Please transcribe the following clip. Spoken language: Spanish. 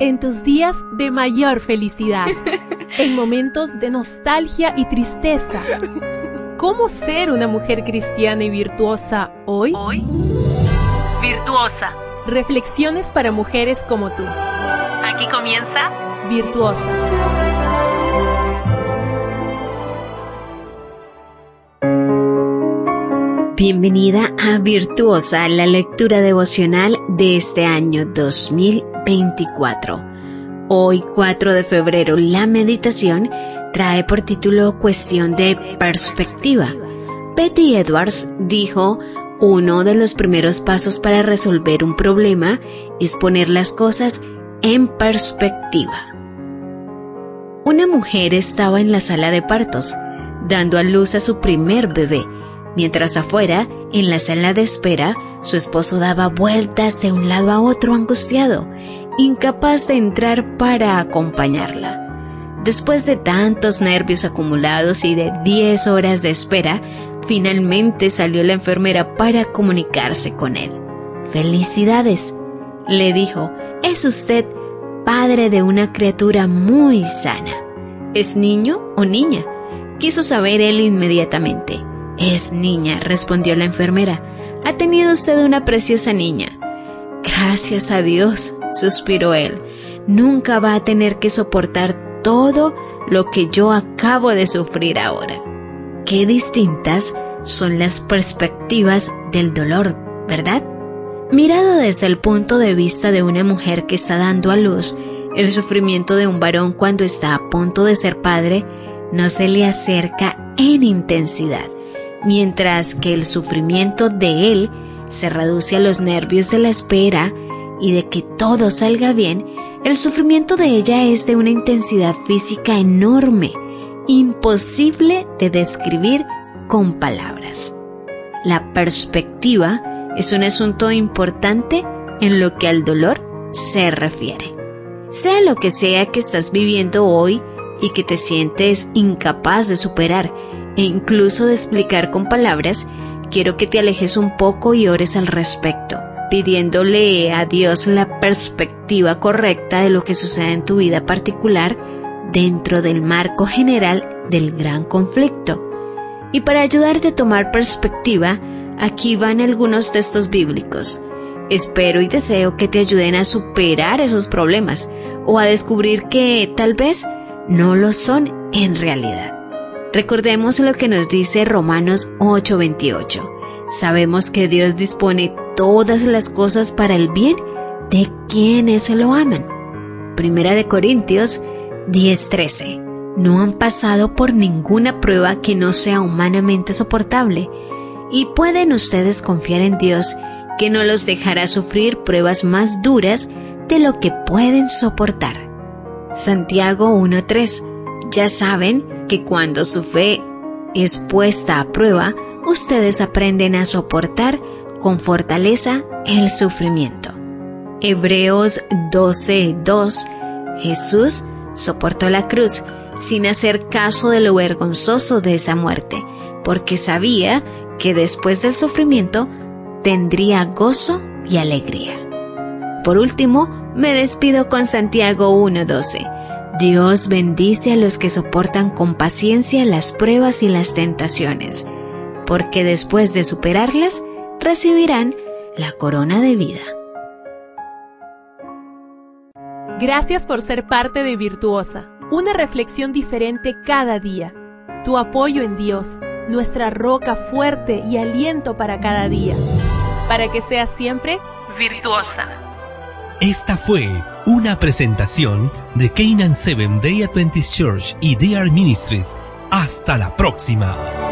en tus días de mayor felicidad, en momentos de nostalgia y tristeza. ¿Cómo ser una mujer cristiana y virtuosa hoy? Hoy, virtuosa. Reflexiones para mujeres como tú. Aquí comienza Virtuosa. Bienvenida a Virtuosa, la lectura devocional de este año 2024. Hoy, 4 de febrero, la meditación trae por título Cuestión de Perspectiva. Betty Edwards dijo, uno de los primeros pasos para resolver un problema es poner las cosas en perspectiva. Una mujer estaba en la sala de partos, dando a luz a su primer bebé Mientras afuera, en la sala de espera, su esposo daba vueltas de un lado a otro angustiado, incapaz de entrar para acompañarla. Después de tantos nervios acumulados y de 10 horas de espera, finalmente salió la enfermera para comunicarse con él. Felicidades, le dijo, es usted padre de una criatura muy sana. ¿Es niño o niña? Quiso saber él inmediatamente. Es niña, respondió la enfermera. Ha tenido usted una preciosa niña. Gracias a Dios, suspiró él. Nunca va a tener que soportar todo lo que yo acabo de sufrir ahora. Qué distintas son las perspectivas del dolor, ¿verdad? Mirado desde el punto de vista de una mujer que está dando a luz, el sufrimiento de un varón cuando está a punto de ser padre no se le acerca en intensidad mientras que el sufrimiento de él se reduce a los nervios de la espera y de que todo salga bien, el sufrimiento de ella es de una intensidad física enorme, imposible de describir con palabras. La perspectiva es un asunto importante en lo que al dolor se refiere. Sea lo que sea que estás viviendo hoy y que te sientes incapaz de superar, e incluso de explicar con palabras, quiero que te alejes un poco y ores al respecto, pidiéndole a Dios la perspectiva correcta de lo que sucede en tu vida particular dentro del marco general del gran conflicto. Y para ayudarte a tomar perspectiva, aquí van algunos textos bíblicos. Espero y deseo que te ayuden a superar esos problemas o a descubrir que tal vez no lo son en realidad. Recordemos lo que nos dice Romanos 8:28. Sabemos que Dios dispone todas las cosas para el bien de quienes lo aman. Primera de Corintios 10:13. No han pasado por ninguna prueba que no sea humanamente soportable y pueden ustedes confiar en Dios que no los dejará sufrir pruebas más duras de lo que pueden soportar. Santiago 1:3. Ya saben que cuando su fe es puesta a prueba, ustedes aprenden a soportar con fortaleza el sufrimiento. Hebreos 12:2 Jesús soportó la cruz sin hacer caso de lo vergonzoso de esa muerte, porque sabía que después del sufrimiento tendría gozo y alegría. Por último, me despido con Santiago 1:12 Dios bendice a los que soportan con paciencia las pruebas y las tentaciones, porque después de superarlas recibirán la corona de vida. Gracias por ser parte de Virtuosa, una reflexión diferente cada día. Tu apoyo en Dios, nuestra roca fuerte y aliento para cada día, para que seas siempre virtuosa. Esta fue una presentación de Canaan Seven Day Adventist Church y DR Ministries. Hasta la próxima.